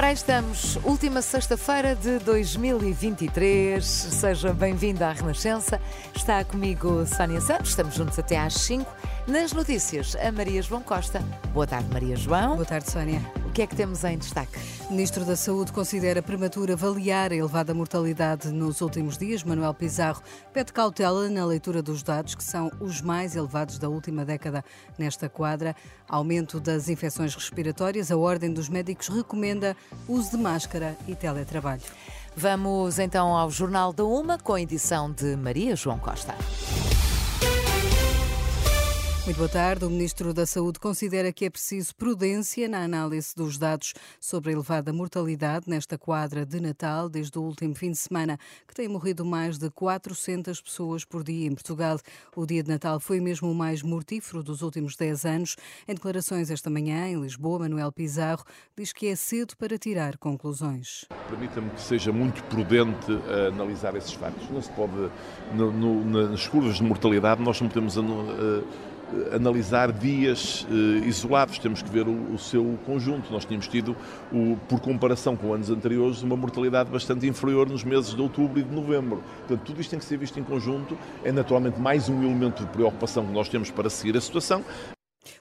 Ora, aí estamos, última sexta-feira de 2023. Seja bem-vindo à Renascença. Está comigo Sónia Santos, estamos juntos até às 5. Nas notícias, a Maria João Costa. Boa tarde, Maria João. Boa tarde, Sónia. O que é que temos em destaque? O Ministro da Saúde considera prematuro avaliar a elevada mortalidade nos últimos dias. Manuel Pizarro pede cautela na leitura dos dados, que são os mais elevados da última década nesta quadra. Aumento das infecções respiratórias. A Ordem dos Médicos recomenda uso de máscara e teletrabalho. Vamos então ao Jornal da Uma, com a edição de Maria João Costa. Muito boa tarde. O Ministro da Saúde considera que é preciso prudência na análise dos dados sobre a elevada mortalidade nesta quadra de Natal desde o último fim de semana, que tem morrido mais de 400 pessoas por dia em Portugal. O dia de Natal foi mesmo o mais mortífero dos últimos 10 anos. Em declarações esta manhã, em Lisboa, Manuel Pizarro diz que é cedo para tirar conclusões. Permita-me que seja muito prudente analisar esses factos. Não se pode, no, no, nas curvas de mortalidade, nós não podemos. Uh, analisar dias eh, isolados, temos que ver o, o, seu conjunto. Nós tínhamos tido, o, por comparação com anos anteriores, uma mortalidade bastante inferior nos meses de outubro e de novembro. Portanto, tudo isto tem que ser visto em conjunto. É naturalmente mais um elemento de preocupação que nós temos para seguir a situação.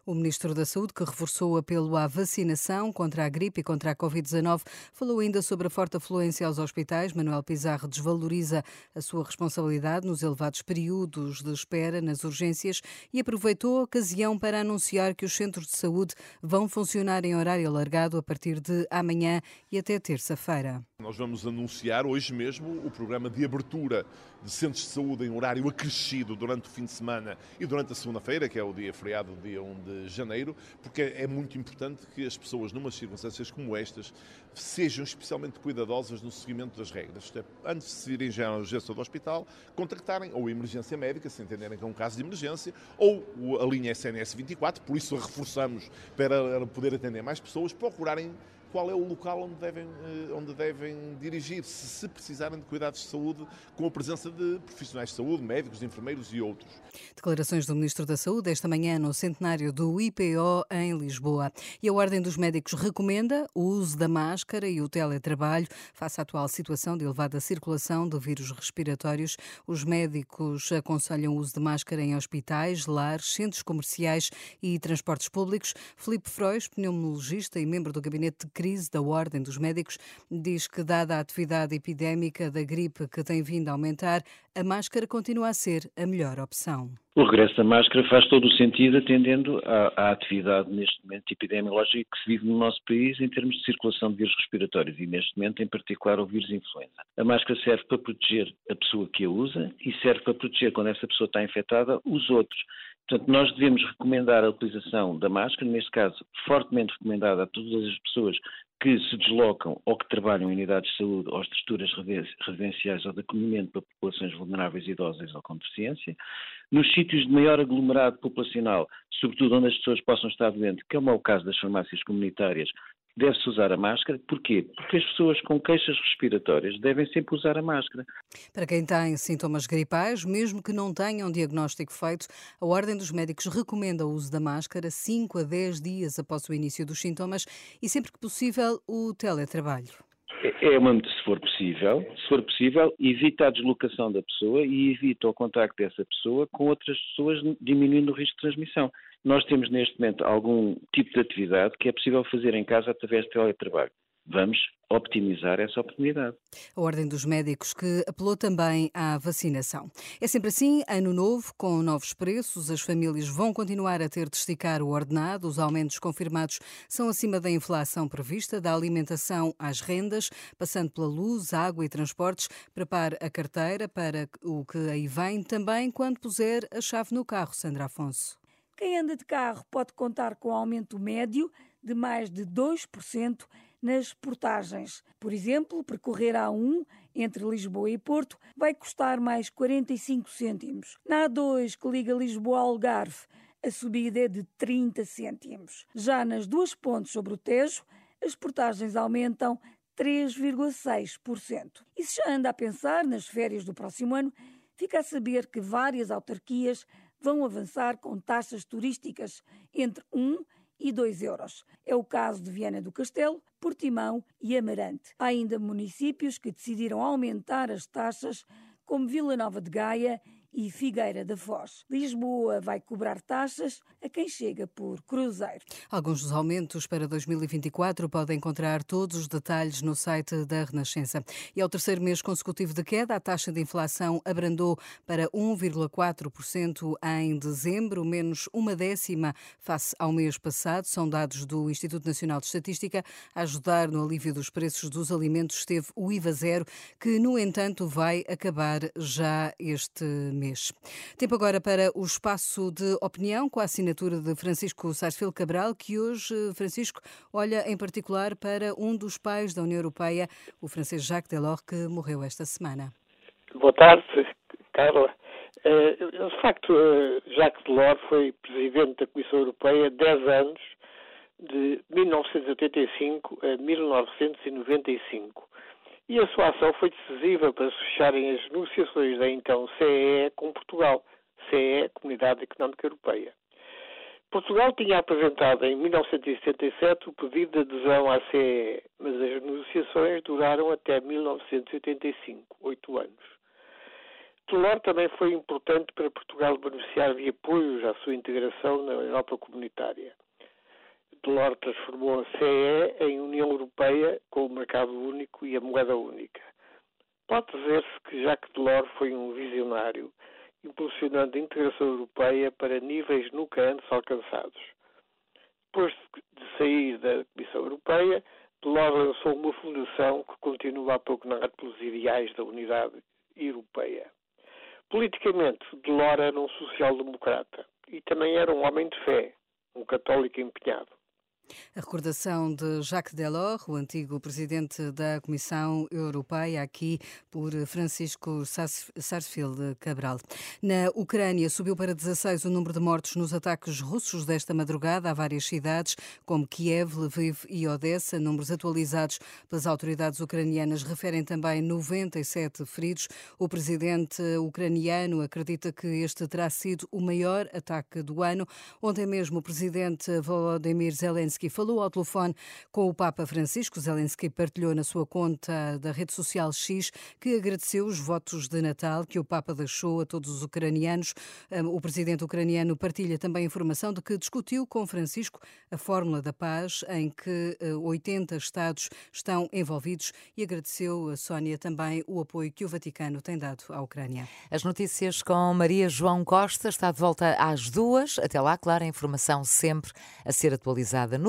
O Ministro da Saúde, que reforçou o apelo à vacinação contra a gripe e contra a Covid-19, falou ainda sobre a forte afluência aos hospitais. Manuel Pizarro desvaloriza a sua responsabilidade nos elevados períodos de espera nas urgências e aproveitou a ocasião para anunciar que os centros de saúde vão funcionar em horário alargado a partir de amanhã e até terça-feira. Nós vamos anunciar hoje mesmo o programa de abertura de centros de saúde em horário acrescido durante o fim de semana e durante a segunda-feira, que é o dia feriado, dia 1 de janeiro, porque é muito importante que as pessoas, numas circunstâncias como estas, sejam especialmente cuidadosas no seguimento das regras. É, antes de se irem já à urgência do hospital, contactarem ou a emergência médica, se entenderem que é um caso de emergência, ou a linha SNS 24, por isso reforçamos para poder atender mais pessoas, procurarem qual é o local onde devem, eh, onde devem dirigir-se, se precisarem de cuidados de saúde, com a presença de profissionais de saúde, médicos, enfermeiros e outros. Declarações do Ministro da Saúde esta manhã no centenário do IPO em Lisboa. E a Ordem dos Médicos recomenda o uso da máscara e o teletrabalho face à atual situação de elevada circulação de vírus respiratórios. Os médicos aconselham o uso de máscara em hospitais, lares, centros comerciais e transportes públicos. Felipe Frois, pneumologista e membro do gabinete de crise da Ordem dos Médicos, diz que, dada a atividade epidémica da gripe que tem vindo a aumentar, a máscara continua a ser a melhor opção. O regresso da máscara faz todo o sentido atendendo à, à, atividade neste momento epidemiológica que se vive no nosso país em termos de circulação de vírus respiratórios e neste momento em particular o vírus influenza. A máscara serve para proteger a pessoa que a usa e serve para proteger quando essa pessoa está infectada os outros. Portanto, nós devemos recomendar a utilização da máscara, neste caso, fortemente recomendada a todas as pessoas que se deslocam ou que trabalham em unidades de saúde ou estruturas residenciais ou de acolhimento para populações vulneráveis, idosas ou com deficiência, nos sítios de maior aglomerado populacional, sobretudo onde as pessoas possam estar doentes, que é o caso das farmácias comunitárias, deve-se usar a máscara. Porquê? Porque as pessoas com queixas respiratórias devem sempre usar a máscara. Para quem tem sintomas gripais, mesmo que não tenham diagnóstico feito, a Ordem dos Médicos recomenda o uso da máscara 5 a 10 dias após o início dos sintomas e sempre que possível o teletrabalho. É uma, se for possível, se for possível, evita a deslocação da pessoa e evita o contacto dessa pessoa com outras pessoas, diminuindo o risco de transmissão. Nós temos neste momento algum tipo de atividade que é possível fazer em casa através de teletrabalho. Vamos optimizar essa oportunidade. A Ordem dos Médicos que apelou também à vacinação. É sempre assim, ano novo, com novos preços, as famílias vão continuar a ter de esticar o ordenado, os aumentos confirmados são acima da inflação prevista, da alimentação às rendas, passando pela luz, água e transportes. Prepare a carteira para o que aí vem, também quando puser a chave no carro, Sandra Afonso. Quem anda de carro pode contar com aumento médio de mais de 2% nas portagens. Por exemplo, percorrer a A1 entre Lisboa e Porto vai custar mais 45 cêntimos. Na A2, que liga Lisboa ao Algarve, a subida é de 30 cêntimos. Já nas duas pontes sobre o Tejo, as portagens aumentam 3,6%. E se já anda a pensar nas férias do próximo ano, fica a saber que várias autarquias vão avançar com taxas turísticas entre 1 e 2 euros. É o caso de Viana do Castelo, Portimão e Amarante. Há ainda municípios que decidiram aumentar as taxas, como Vila Nova de Gaia e Figueira da Foz. Lisboa vai cobrar taxas a quem chega por cruzeiro. Alguns dos aumentos para 2024 podem encontrar todos os detalhes no site da Renascença. E ao terceiro mês consecutivo de queda, a taxa de inflação abrandou para 1,4% em dezembro, menos uma décima face ao mês passado. São dados do Instituto Nacional de Estatística. A ajudar no alívio dos preços dos alimentos esteve o IVA zero, que, no entanto, vai acabar já este mês. Tempo agora para o espaço de opinião com a assinatura de Francisco Sarsfield Cabral, que hoje, Francisco, olha em particular para um dos pais da União Europeia, o francês Jacques Delors, que morreu esta semana. Boa tarde, Carla. Eh, de facto, eh, Jacques Delors foi presidente da Comissão Europeia 10 anos, de 1985 a 1995 e a sua ação foi decisiva para se fecharem as negociações da então CEE com Portugal, CEE, Comunidade Económica Europeia. Portugal tinha apresentado em 1977 o pedido de adesão à CEE, mas as negociações duraram até 1985, oito anos. Delors também foi importante para Portugal beneficiar de apoios à sua integração na Europa comunitária. Delors transformou a CE em União Europeia com o mercado único e a moeda única. Pode dizer-se que Jacques Delors foi um visionário, impulsionando a integração europeia para níveis nunca antes alcançados. Depois de sair da Comissão Europeia, Delors lançou uma fundação que continua a pugnar pelos ideais da unidade europeia. Politicamente, Delors era um social-democrata e também era um homem de fé, um católico empenhado. A recordação de Jacques Delors, o antigo presidente da Comissão Europeia, aqui por Francisco Sarsfield Cabral. Na Ucrânia, subiu para 16 o número de mortos nos ataques russos desta madrugada a várias cidades, como Kiev, Lviv e Odessa. Números atualizados pelas autoridades ucranianas referem também 97 feridos. O presidente ucraniano acredita que este terá sido o maior ataque do ano. Ontem mesmo, o presidente Volodymyr Zelensky Zelensky falou ao telefone com o Papa Francisco. Zelensky partilhou na sua conta da rede social X que agradeceu os votos de Natal que o Papa deixou a todos os ucranianos. O presidente ucraniano partilha também informação de que discutiu com Francisco a fórmula da paz, em que 80 Estados estão envolvidos e agradeceu a Sónia também o apoio que o Vaticano tem dado à Ucrânia. As notícias com Maria João Costa está de volta às duas. Até lá, claro, a informação sempre a ser atualizada no